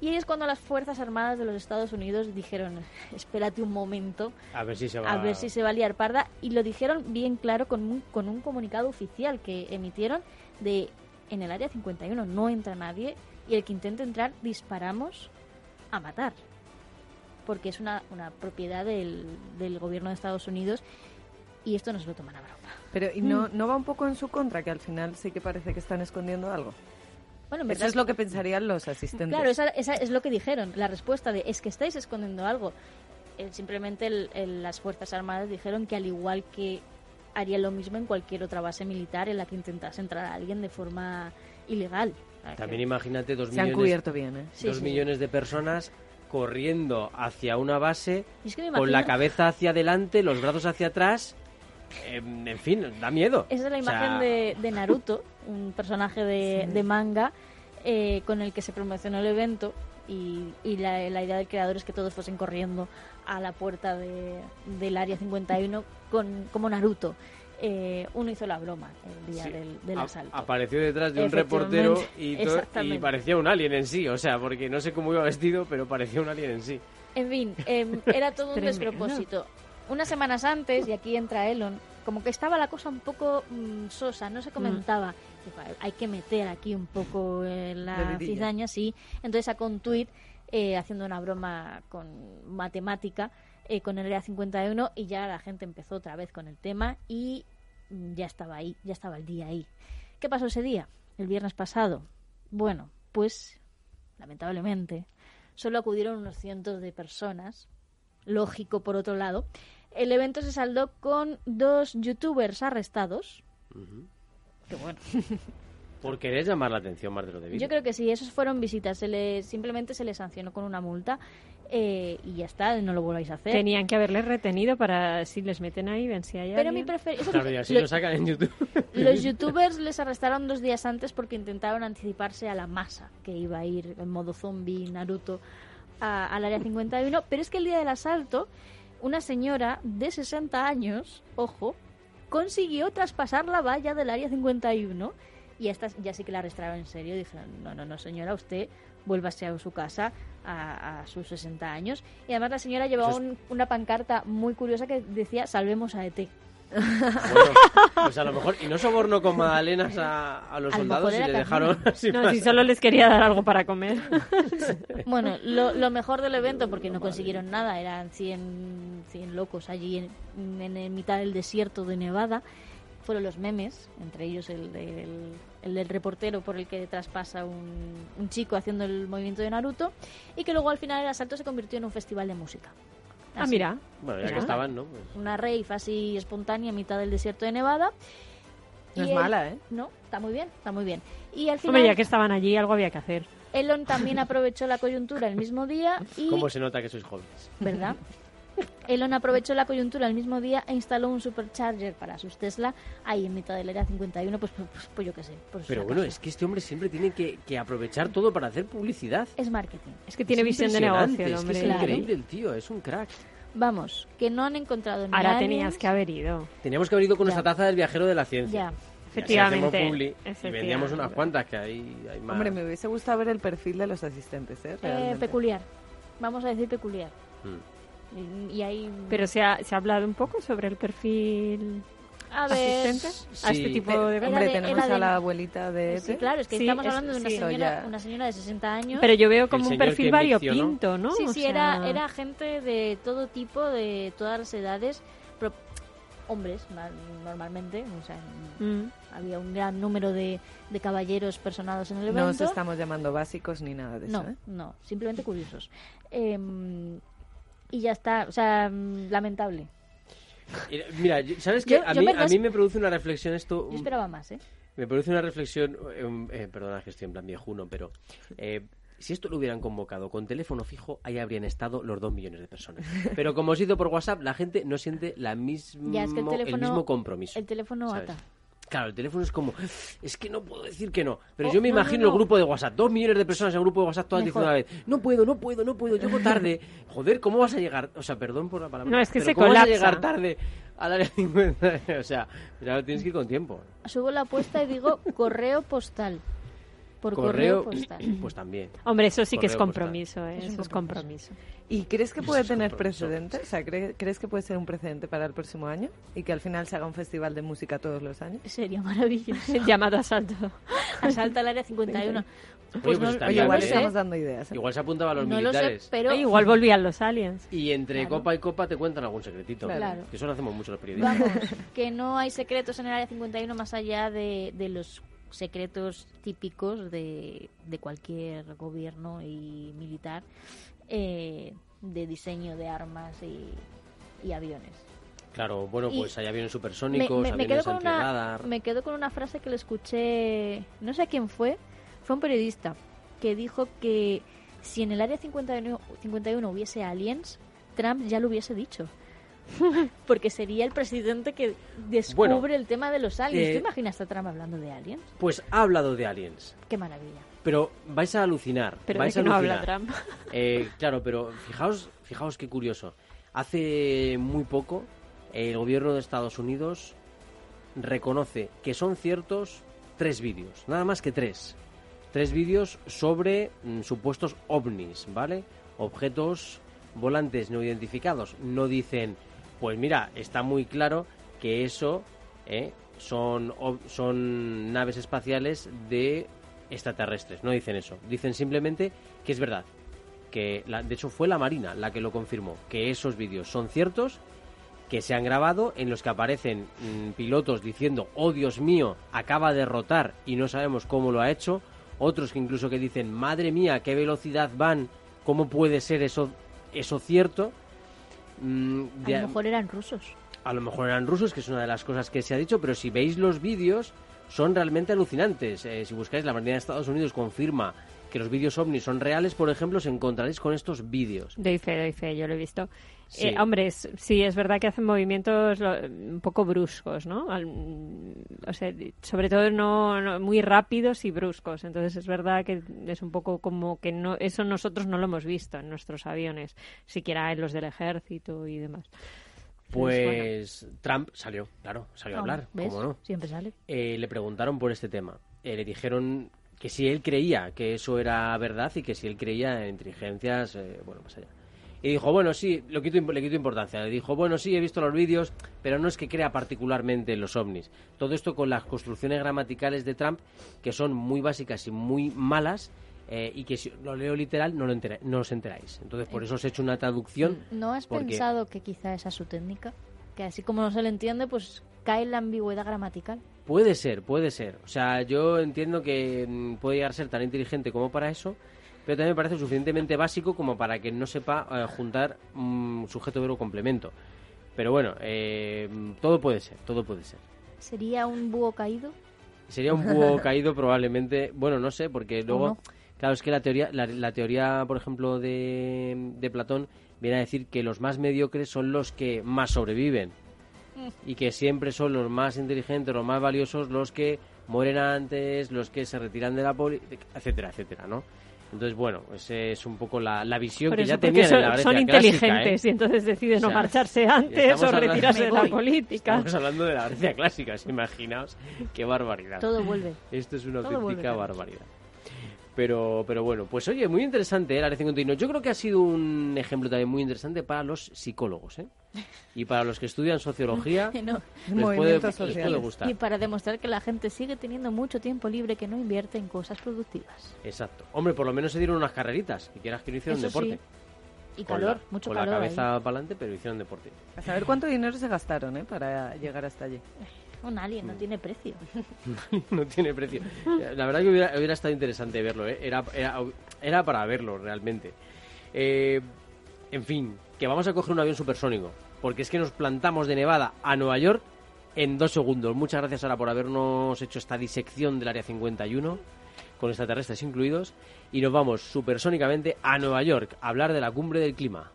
Y ahí es cuando las Fuerzas Armadas de los Estados Unidos dijeron, espérate un momento, a ver si se va a, ver si se va a liar parda. Y lo dijeron bien claro con un, con un comunicado oficial que emitieron de en el área 51 no entra nadie y el que intente entrar disparamos a matar. Porque es una, una propiedad del, del gobierno de Estados Unidos y esto no se lo toman a broma. Pero ¿y no, no va un poco en su contra que al final sí que parece que están escondiendo algo? Bueno, Eso es lo que pensarían los asistentes. Claro, esa, es lo que dijeron. La respuesta de es que estáis escondiendo algo. Eh, simplemente las Fuerzas Armadas dijeron que al igual que haría lo mismo en cualquier otra base militar en la que intentase entrar a alguien de forma ilegal. También imagínate dos Se millones, han cubierto bien, ¿eh? dos millones de personas corriendo hacia una base con la cabeza hacia adelante, los brazos hacia atrás. Em, en fin, da miedo. Esa es la imagen de Naruto un personaje de, manga eh, con el que se promocionó el evento y, la, idea del creador es que todos fuesen corriendo a la puerta de, del área 51 con, como Naruto. Eh, uno hizo la broma el día del, asalto. Apareció detrás de un reportero y, parecía un alien en sí, o sea, porque no sé cómo iba vestido, pero parecía un alien en sí. En fin, em, era todo un despropósito. Unas semanas antes, y aquí entra Elon, como que estaba la cosa un poco mm, sosa, no se comentaba hay que meter aquí un poco la cizaña, sí. Entonces sacó un tuit eh, haciendo una broma con matemática eh, con el ERA 51 y ya la gente empezó otra vez con el tema y ya estaba ahí, ya estaba el día ahí. ¿Qué pasó ese día? El viernes pasado. Bueno, pues lamentablemente solo acudieron unos cientos de personas. Lógico, por otro lado. El evento se saldó con dos youtubers arrestados. Qué bueno. Por querer llamar la atención más de lo debido. Yo creo que sí, esos fueron visitas. Se le, simplemente se les sancionó con una multa eh, y ya está, no lo volváis a hacer. Tenían que haberles retenido para si les meten ahí, ven si hay Pero mi preferido... Claro, y así lo, sacan en YouTube. Los youtubers les arrestaron dos días antes porque intentaron anticiparse a la masa que iba a ir en modo zombie, Naruto, al área 51. Pero es que el día del asalto, una señora de 60 años, ojo, consiguió traspasar la valla del área 51 y esta ya sí que la arrestaron en serio. Dijeron, no, no, no, señora, usted vuélvase a su casa a, sus 60 años. Y además la señora llevaba una pancarta muy curiosa que decía, salvemos a ET. Bueno, pues a lo mejor, y no sobornó con magdalenas a, a los A lo soldados y le dejaron así No, si solo les quería dar algo para comer. Bueno, lo, lo mejor del evento, porque no consiguieron nada, eran 100, 100 locos allí en, en, en mitad del desierto de Nevada, fueron los memes, entre ellos el del, el del reportero por el que traspasa un, un chico haciendo el movimiento de Naruto, y que luego al final el asalto se convirtió en un festival de música. Ah, Así, mira. Bueno, ya que estaban, ¿no? Pues- Una rave así espontánea en mitad del desierto de Nevada. No Y es el- mala, ¿eh? No, está muy bien, está muy bien. Y al final Hombre, ya que estaban allí, algo había que hacer. Elon también aprovechó la coyuntura el mismo día y... ¿Cómo se nota que sois jóvenes? ¿verdad? Elon aprovechó la coyuntura el mismo día e instaló un supercharger para sus Tesla ahí en mitad del área 51, pues, pues, pues, pues yo qué sé. Pero bueno, es que este hombre siempre tiene que, que aprovechar todo para hacer publicidad. Es marketing. Es que tiene Es visión de negocio el es que hombre. es Claro. increíble el tío, es un crack. Vamos, que no han encontrado ni Ahora aliens- tenías que haber ido. Teníamos que haber ido con Ya. nuestra taza del viajero de la ciencia. Ya. Y Efectivamente, publi Y efectivamente. vendíamos unas cuantas que hay, hay más. Hombre, me hubiese gustado ver el perfil de los asistentes, ¿eh? Eh, peculiar. Vamos a decir peculiar. Mm. Y, y ahí... Pero se ha, se ha hablado un poco sobre el perfil a ver... asistente a Sí. este tipo de... Hombre, de- tenemos a la abuelita de Sí, claro, es que Sí, estamos es- hablando de una, sí. señora, una señora de 60 años. Pero yo veo como un perfil variopinto, ¿no? Sí, O sí, sea, era, era gente de todo tipo, de todas las edades, pero hombres ma- normalmente, o sea, Mm. había un gran número de, de caballeros personados en el No os evento. estamos llamando básicos ni nada de eso, no, ¿eh? no, simplemente curiosos. Em, y ya está, o sea, mm, lamentable. Mira, ¿sabes qué? Yo- A, yo mí, me a das- mí me produce una reflexión esto. Yo esperaba más, ¿eh? Me produce una reflexión. eh, eh, perdona que estoy en plan viejuno, pero. eh, si esto lo hubieran convocado con teléfono fijo, ahí habrían estado los dos millones de personas. Pero como os hizo por WhatsApp, la gente no siente la mismo, Ya es que el teléfono, mismo compromiso. El teléfono ¿sabes? ata. Claro, el teléfono es como, es que no puedo decir que no. Pero Oh, yo me no, no, imagino no. el grupo de WhatsApp, dos millones de personas en el grupo de WhatsApp todas diciendo a la vez, no puedo, no puedo, no puedo, llego tarde. Joder, ¿cómo vas a llegar? O sea, perdón por la palabra. No, es que pero se ¿cómo vas a llegar tarde al área 50? o sea, ya tienes que ir con tiempo. Subo la apuesta y digo correo postal. Por correo, postal. pues también. Hombre, eso sí que es Correo compromiso, ¿eh? Eso es compromiso. ¿Y crees que puede es tener compromiso. precedente? O sea, ¿cree- ¿crees que puede ser un precedente para el próximo año? Y que al final se haga un festival de música todos los años. Sería maravilloso. El llamado asalto. Asalta al área 51. pues Pues no, Oye, igual estamos dando ideas. ¿eh? Igual se apuntaba a los No lo sé, militares. pero Eh, igual volvían los aliens. Y entre Claro. copa y copa te cuentan algún secretito. Claro. Que eso lo hacemos mucho los periodistas. vamos, que no hay secretos en el área 51 más allá de, de los secretos típicos de, de cualquier gobierno y militar eh, de diseño de armas y, y aviones. Claro, bueno, Y pues hay aviones Me, supersónicos, me- me aviones quedo con una, me quedo con una frase que le escuché, no sé a quién fue, fue un periodista que dijo que si en el área 51, 51 hubiese aliens, Trump ya lo hubiese dicho. Porque sería el presidente que descubre Bueno, el tema de los aliens. eh, ¿Te imaginas a Trump hablando de aliens? Pues ha hablado de aliens. Qué maravilla. Pero vais a alucinar. Pero de vais que a no alucinar. habla Trump. Eh, claro, pero fijaos, fijaos qué curioso. Hace muy poco el gobierno de Estados Unidos reconoce que son ciertos tres vídeos, nada más que tres. Tres vídeos sobre mm, supuestos ovnis, ¿vale? Objetos volantes no identificados. No dicen, pues mira, está muy claro que eso eh, son, son naves espaciales de extraterrestres. No dicen eso. Dicen simplemente que es verdad. Que la- de hecho fue la Marina la que lo confirmó. Que esos vídeos son ciertos que se han grabado en los que aparecen mm, pilotos diciendo, oh Dios mío, acaba de rotar y no sabemos cómo lo ha hecho. Otros que incluso que dicen, madre mía, qué velocidad van, ¿cómo puede ser eso, eso cierto? Mm, A lo mejor eran rusos. a lo mejor eran rusos, que es una de las cosas que se ha dicho, pero si veis los vídeos, son realmente alucinantes. Eh, si buscáis, la Marina de Estados Unidos confirma que los vídeos ovnis son reales, por ejemplo, os encontraréis con estos vídeos. Doy fe, doy fe, yo lo he visto. Sí. Eh, hombre, es- sí, es verdad que hacen movimientos lo- un poco bruscos, ¿no? Al- o sea, sobre todo no, no- muy rápidos y bruscos. Entonces es verdad que es un poco como que no eso nosotros no lo hemos visto en nuestros aviones, siquiera en los del ejército y demás. Pues Trump salió, claro, salió a hablar, ¿Ves? ¿cómo no? Siempre sale. Eh, le preguntaron por este tema. Eh, le dijeron que si él creía que eso era verdad y que si él creía en inteligencias, eh, bueno, más allá. Y dijo, bueno, sí, lo quito, le quito importancia. Le dijo, bueno, sí, he visto los vídeos, pero no es que crea particularmente en los ovnis. Todo esto con las construcciones gramaticales de Trump, que son muy básicas y muy malas, eh, y que si lo leo literal no, lo entera- no os enteráis. Entonces, por eso os he hecho una traducción. ¿No has porque- pensado que quizá esa es su técnica? Que así como no se le entiende, pues cae en la ambigüedad gramatical. Puede ser, puede ser. O sea, yo entiendo que mm, puede llegar a ser tan inteligente como para eso, pero también me parece suficientemente básico como para que no sepa eh, juntar mm, sujeto, verbo, complemento. Pero bueno, eh, todo puede ser, todo puede ser. ¿Sería un búho caído? Sería un búho caído probablemente, bueno, no sé, porque luego, no. claro, es que la teoría, la, la teoría, por ejemplo, de, de Platón viene a decir que los más mediocres son los que más sobreviven y que siempre son los más inteligentes, los más valiosos, los que mueren antes, los que se retiran de la política, etcétera, etcétera, ¿no? Entonces, bueno, esa es un poco la, la visión Por que eso, ya tenían son, en la Grecia son clásica, ¿eh? inteligentes y entonces deciden O sea, no marcharse antes o retirarse de la política. Estamos hablando de la Grecia clásica, imaginaos qué barbaridad. Todo vuelve. Esto es una Todo vuelve auténtica la barbaridad. Pero, pero bueno, pues oye, muy interesante ¿eh? el área 51. Yo creo que ha sido un ejemplo también muy interesante para los psicólogos, ¿eh? Y para los que estudian sociología, les puede, les gustar. Y para demostrar que la gente sigue teniendo mucho tiempo libre que no invierte en cosas productivas. Exacto. Hombre, por lo menos se dieron unas carreritas, que quieras que no hicieron Eso deporte. sí. Y Con calor, la- mucho con calor. la cabeza para adelante, pero hicieron deporte. A saber cuánto dinero se gastaron, ¿eh? Para llegar hasta allí. Un alien, no tiene precio. no tiene precio. La verdad que hubiera, hubiera estado interesante verlo, ¿eh? Era, era, era para verlo realmente. Eh, en fin, que vamos a coger un avión supersónico, porque es que nos plantamos de Nevada a Nueva York en dos segundos. Muchas gracias, Sara, por habernos hecho esta disección del Área 51, con extraterrestres incluidos, y nos vamos supersónicamente a Nueva York a hablar de la cumbre del clima.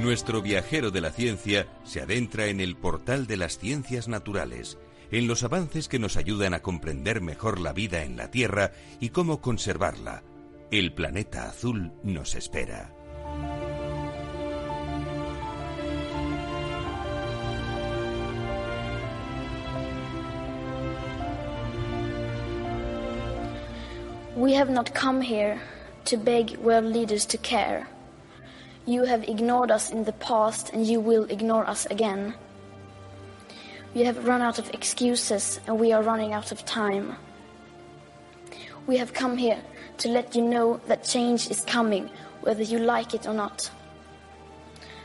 Nuestro viajero de la ciencia se adentra en el portal de las ciencias naturales, en los avances que nos ayudan a comprender mejor la vida en la Tierra y cómo conservarla. El planeta azul nos espera. We have not come here to beg world leaders to care. You have ignored us in the past and you will ignore us again. We have run out of excuses and we are running out of time. We have come here to let you know that change is coming, whether you like it or not.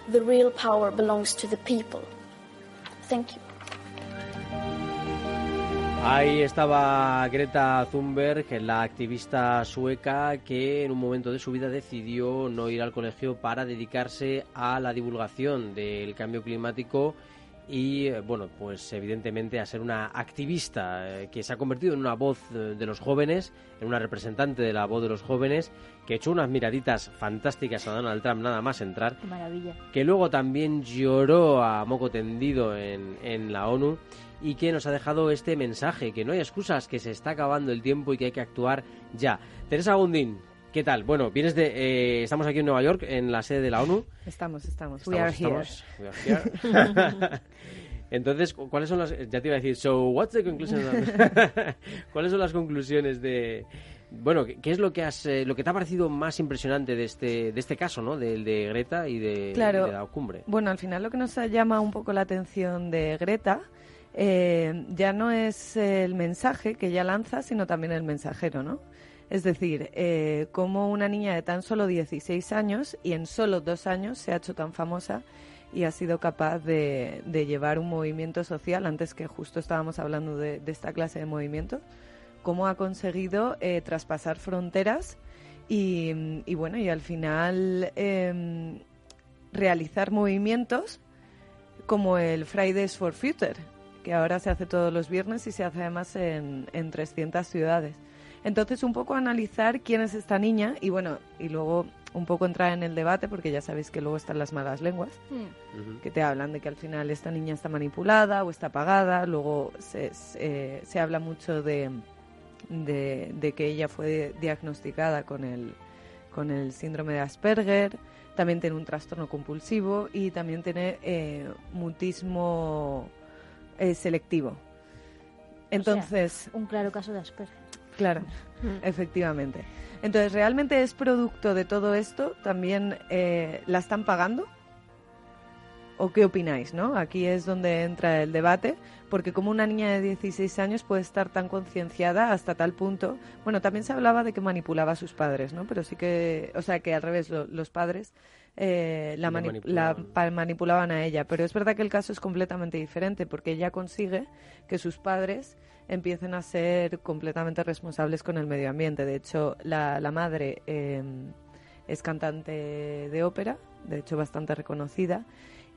The real power belongs to the people. Thank you. Ahí estaba Greta Thunberg, la activista sueca que en un momento de su vida decidió no ir al colegio para dedicarse a la divulgación del cambio climático y, bueno, pues evidentemente a ser una activista eh, que se ha convertido en una voz eh, de los jóvenes, en una representante de la voz de los jóvenes, que echó unas miraditas fantásticas a Donald Trump nada más entrar Qué maravilla. que luego también lloró a moco tendido en, en la ONU y que nos ha dejado este mensaje, que no hay excusas, que se está acabando el tiempo y que hay que actuar ya. Teresa Gundín, ¿qué tal? Bueno, vienes de... eh, estamos aquí en Nueva York, en la sede de la ONU. Estamos, estamos. Estamos, We are here. estamos- we are here. Entonces, cu- ¿cuáles son las... Ya te iba a decir, so, what's the conclusion? ¿Cuáles son las conclusiones de... Bueno, ¿qué es lo que has, eh, lo que te ha parecido más impresionante de este, de este caso, ¿no? Del de Greta y de, Claro. de la cumbre. Bueno, al final lo que nos llama un poco la atención de Greta eh, ya no es el mensaje que ella lanza, sino también el mensajero, ¿no? Es decir, eh, cómo una niña de tan solo 16 años y en solo dos años se ha hecho tan famosa y ha sido capaz de, llevar un movimiento social, antes que justo estábamos hablando de, esta clase de movimiento, cómo ha conseguido eh, traspasar fronteras y, y bueno, y al final em, realizar movimientos como el Fridays for Future, que ahora se hace todos los viernes y se hace además en, en 300 ciudades. Entonces, un poco analizar quién es esta niña y bueno, y luego un poco entrar en el debate, porque ya sabéis que luego están las malas lenguas, Mm. Que te hablan de que al final esta niña está manipulada o está pagada, luego se, se, se habla mucho de, de, de que ella fue diagnosticada con el, con el síndrome de Asperger, también tiene un trastorno compulsivo y también tiene eh, mutismo eh, selectivo. Entonces, un claro caso de Asperger. Claro, efectivamente. Entonces, ¿realmente es producto de todo esto? ¿También eh, la están pagando? ¿O qué opináis? ¿no? Aquí es donde entra el debate, porque como una niña de 16 años puede estar tan concienciada hasta tal punto. Bueno, también se hablaba de que manipulaba a sus padres, ¿no? Pero sí que, o sea, que al revés, los padres eh, la, manipulaban. la manipulaban a ella. Pero es verdad que el caso es completamente diferente, porque ella consigue que sus padres empiecen a ser completamente responsables con el medio ambiente. De hecho, la, la madre em, es cantante de ópera, de hecho bastante reconocida,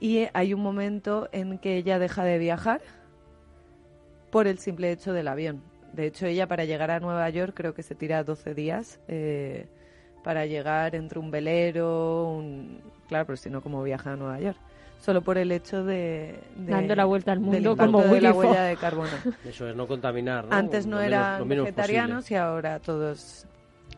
y hay un momento en que ella deja de viajar por el simple hecho del avión. De hecho, ella para llegar a Nueva York creo que se tira 12 días eh, para llegar entre un velero, un... claro, pero si no, ¿cómo viaja a Nueva York? solo por el hecho de, dando la vuelta al mundo como de la huella de carbono. Eso es no contaminar. ¿no? Antes no eran vegetarianos y ahora todos,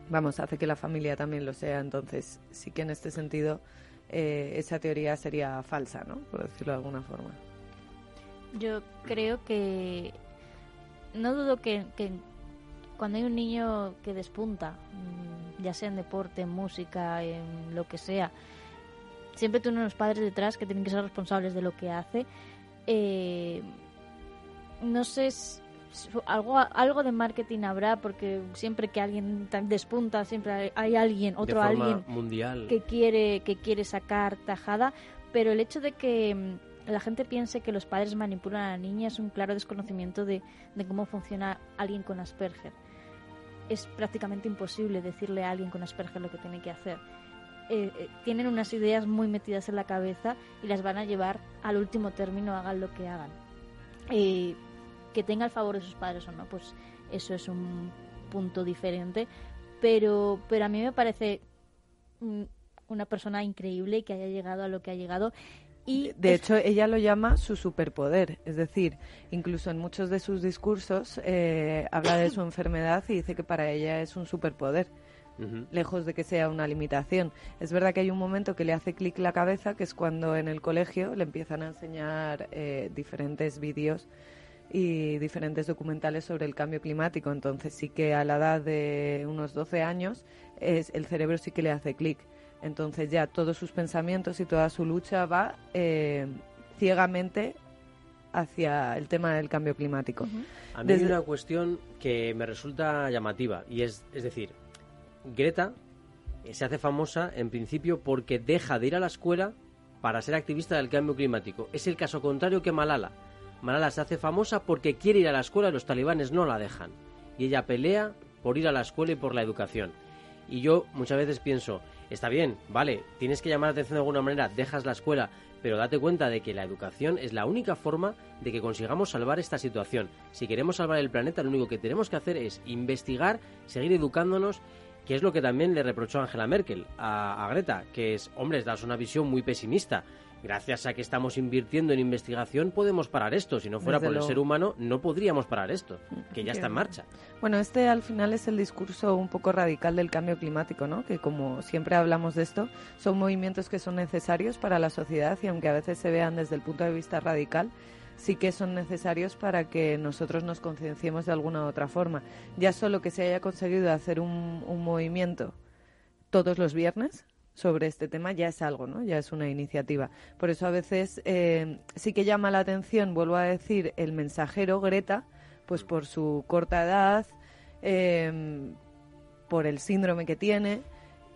vamos, hace que la familia también lo sea. Entonces sí que en este sentido eh, esa teoría sería falsa, ¿no? Por decirlo de alguna forma. Yo creo que no dudo que, que cuando hay un niño que despunta, mm, ya sea en deporte, en música, en lo que sea, siempre tiene unos padres detrás que tienen que ser responsables de lo que hace. Eh, no sé, algo, algo de marketing habrá porque siempre que alguien despunta, siempre hay, alguien, otro alguien mundial. que quiere, que quiere sacar tajada, pero el hecho de que mm, la gente piense que los padres manipulan a la niña es un claro desconocimiento de, de cómo funciona alguien con Asperger. Es prácticamente imposible decirle a alguien con Asperger lo que tiene que hacer eh, eh, tienen unas ideas muy metidas en la cabeza y las van a llevar al último término, hagan lo que hagan. Que tenga el favor de sus padres o no, pues eso es un punto diferente. Pero, pero a mí me parece una persona increíble que haya llegado a lo que ha llegado. Y de hecho, ella lo llama su superpoder. Es decir, incluso en muchos de sus discursos habla de su enfermedad y dice que para ella es un superpoder lejos de que sea una limitación. Es verdad que hay un momento que le hace clic la cabeza, que es cuando en el colegio le empiezan a enseñar eh, diferentes vídeos y diferentes documentales sobre el cambio climático. Entonces sí que a la edad de unos 12 años es, el cerebro sí que le hace clic. Entonces ya todos sus pensamientos y toda su lucha va eh, ciegamente hacia el tema del cambio climático. A mí hay una cuestión que me resulta llamativa y es, es decir, Greta eh, se hace famosa en principio porque deja de ir a la escuela para ser activista del cambio climático. Es el caso contrario que Malala. Malala se hace famosa porque quiere ir a la escuela y los talibanes no la dejan. Y ella pelea por ir a la escuela y por la educación. Y yo muchas veces pienso, está bien, vale, tienes que llamar la atención de alguna manera, dejas la escuela, pero date cuenta de que la educación es la única forma de que consigamos salvar esta situación. Si queremos salvar el planeta, lo único que tenemos que hacer es investigar, seguir educándonos que es lo que también le reprochó Angela Merkel a, Greta, que es, hombre, das una visión muy pesimista. Gracias a que estamos invirtiendo en investigación podemos parar esto. Si no fuera por el ser humano no podríamos parar esto, que ya está en marcha. Bueno, este al final es el discurso un poco radical del cambio climático, ¿no? Que como siempre hablamos de esto, son movimientos que son necesarios para la sociedad y aunque a veces se vean desde el punto de vista radical, sí que son necesarios para que nosotros nos concienciemos de alguna u otra forma. Ya solo que se haya conseguido hacer un, movimiento todos los viernes sobre este tema ya es algo, ¿no? Ya es una iniciativa. Por eso a veces eh, sí que llama la atención, vuelvo a decir, el mensajero Greta, pues por su corta edad, eh, por el síndrome que tiene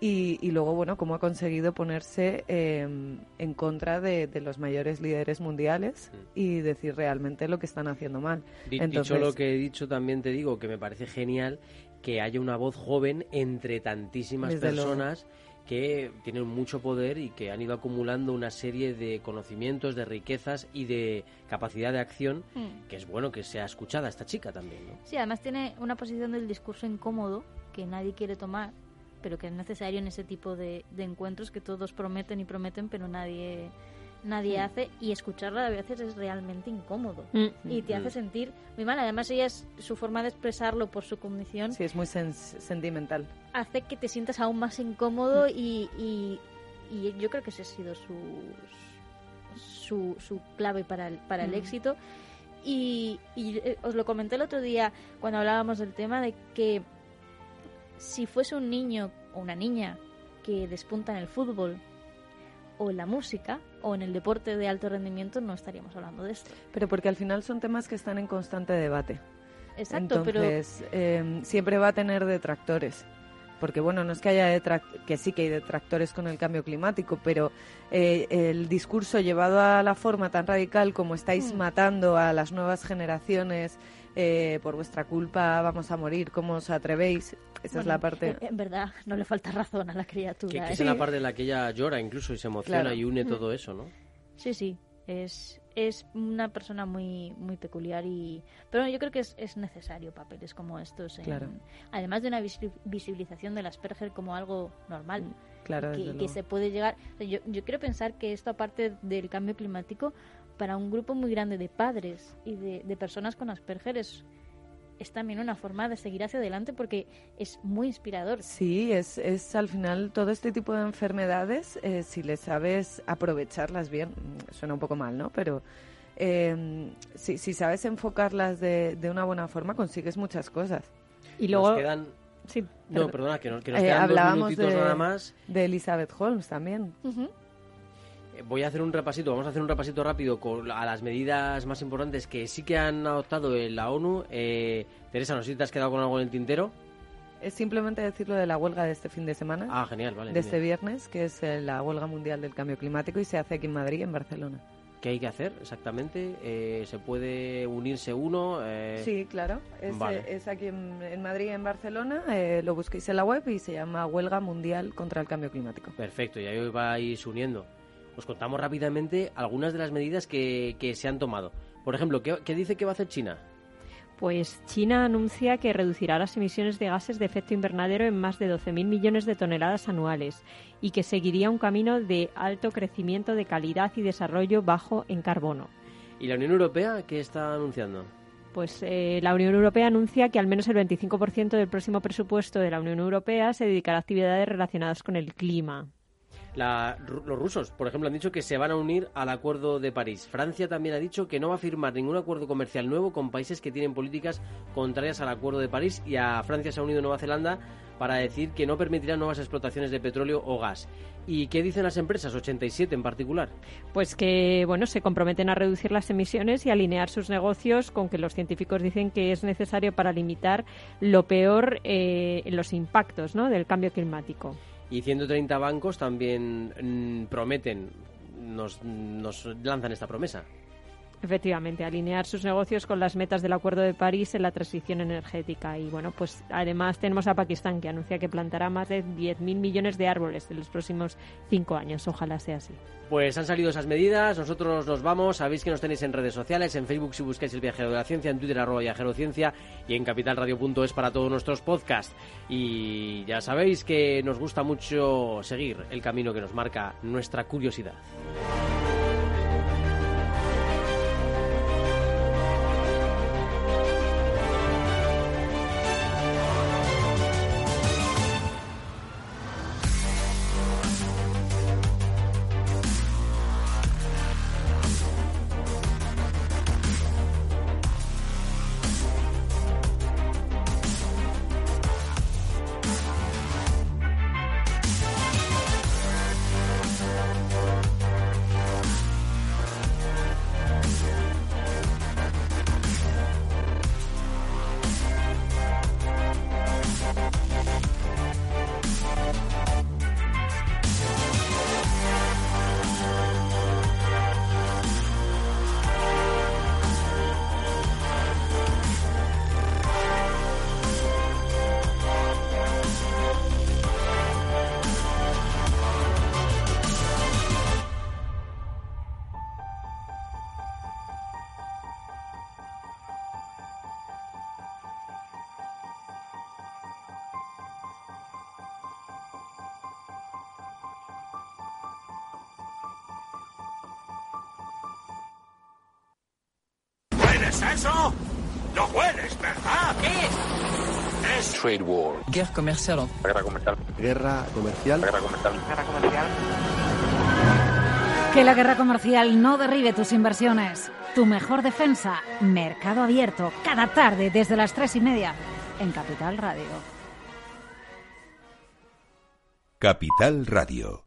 y, luego, bueno, cómo ha conseguido ponerse em, en contra de, los mayores líderes mundiales mm. y decir realmente lo que están haciendo mal. Dicho lo que he dicho, también te digo que me parece genial que haya una voz joven entre tantísimas personas que tienen mucho poder y que han ido acumulando una serie de conocimientos, de riquezas y de capacidad de acción, mm. que es bueno que sea escuchada esta chica también. ¿no? Sí, además tiene una posición del discurso incómodo que nadie quiere tomar pero que es necesario en ese tipo de, encuentros que todos prometen y prometen, pero nadie nadie hace y escucharla a veces es realmente incómodo Mm. y te hace Mm. sentir muy mal. Además, ella es su forma de expresarlo por su condición Sí, es muy sentimental. hace que te sientas aún más incómodo y, y, y yo creo que ese ha sido su, su, su clave para el, para el éxito. Y, y, eh, os lo comenté el otro día cuando hablábamos del tema de que si fuese un niño o una niña que despunta en el fútbol o en la música o en el deporte de alto rendimiento no estaríamos hablando de esto. Pero porque al final son temas que están en constante debate. Exacto, Entonces, eh, siempre va a tener detractores. Porque, bueno, no es que haya detrac- que sí que hay detractores con el cambio climático, pero eh, el discurso llevado a la forma tan radical como estáis Mm. matando a las nuevas generaciones, eh, por vuestra culpa vamos a morir, ¿cómo os atrevéis? Esa es Bueno, la parte... En, en verdad, no le falta razón a la Que, criatura. que ¿eh? es la parte en la que ella llora incluso y se emociona Claro. y une Mm. todo eso, ¿no? Sí, sí. Es, es una persona muy, muy peculiar y... Pero yo creo que es, es necesario papeles como estos. en- Claro. Además de una visi- visibilización del Asperger como algo normal. Claro, que, que se puede llegar... yo, yo quiero pensar que esto, aparte del cambio climático, para un grupo muy grande de padres y de, de personas con Asperger es, es también una forma de seguir hacia adelante porque es muy inspirador. Sí, es, es al final todo este tipo de enfermedades, eh, si le sabes aprovecharlas bien, mm, suena un poco mal, ¿no? Pero eh, si, si sabes enfocarlas de, de una buena forma, consigues muchas cosas. Y luego, Nos quedan... sí, No, perdón. perdona, que nos, que nos Eh, quedan dos hablábamos minutitos de- nada más. De Elizabeth Holmes también. Ujú. Eh, Voy a hacer un repasito, vamos a hacer un repasito rápido con, a las medidas más importantes que sí que han adoptado en la ONU. Eh, Teresa, no sé si te has quedado con algo en el tintero. Es simplemente decir lo de la huelga de este fin de semana, Ah, genial, vale. de este viernes, que es eh, la huelga mundial del cambio climático y se hace aquí en Madrid, en Barcelona. ¿Qué hay que hacer exactamente? Eh, ¿Se puede unirse uno? Eh, Sí, claro. Es, vale. eh, es aquí en, en Madrid, en Barcelona. eh, lo busquéis en la web y se llama Huelga Mundial contra el Cambio Climático. Perfecto, y ahí os vais uniendo. Os contamos rápidamente algunas de las medidas que, que se han tomado. Por ejemplo, ¿qué, qué dice que va a hacer China? Pues China anuncia que reducirá las emisiones de gases de efecto invernadero en más de 12.000 millones de toneladas anuales y que seguiría un camino de alto crecimiento de calidad y desarrollo bajo en carbono. ¿Y la Unión Europea qué está anunciando? Pues eh, la Unión Europea anuncia que al menos el 25% del próximo presupuesto de la Unión Europea se dedicará a actividades relacionadas con el clima. La- los rusos, por ejemplo, han dicho que se van a unir al Acuerdo de París. Francia también ha dicho que no va a firmar ningún acuerdo comercial nuevo con países que tienen políticas contrarias al Acuerdo de París y a Francia se ha unido Nueva Zelanda para decir que no permitirá nuevas explotaciones de petróleo o gas. ¿Y qué dicen las empresas, 87 en particular? Pues que bueno, se comprometen a reducir las emisiones y alinear sus negocios con que los científicos dicen que es necesario para limitar lo peor eh, los impactos ¿no? del cambio climático. Y 130 bancos también mm, prometen, nos, nos lanzan esta promesa. Efectivamente, alinear sus negocios con las metas del Acuerdo de París en la transición energética. Y bueno, pues además tenemos a Pakistán que anuncia que plantará más de 10.000 millones de árboles en los próximos cinco años. Ojalá sea así. Pues han salido esas medidas, nosotros nos vamos, sabéis que nos tenéis en redes sociales, en Facebook si buscáis el viajero de la ciencia, en Twitter arroba viajero ciencia y en capitalradio.es para todos nuestros podcasts. Y ya sabéis que nos gusta mucho seguir el camino que nos marca nuestra curiosidad. ¿Hueles eso? ¿Lo hueles, verdad? ¿Qué es? Trade war. Guerra comercial. Guerra comercial. Guerra comercial. Guerra comercial. Guerra comercial. Que la guerra comercial no derribe tus inversiones. Tu mejor defensa, Mercado Abierto, cada tarde desde las tres y media en Capital Radio. Capital Radio.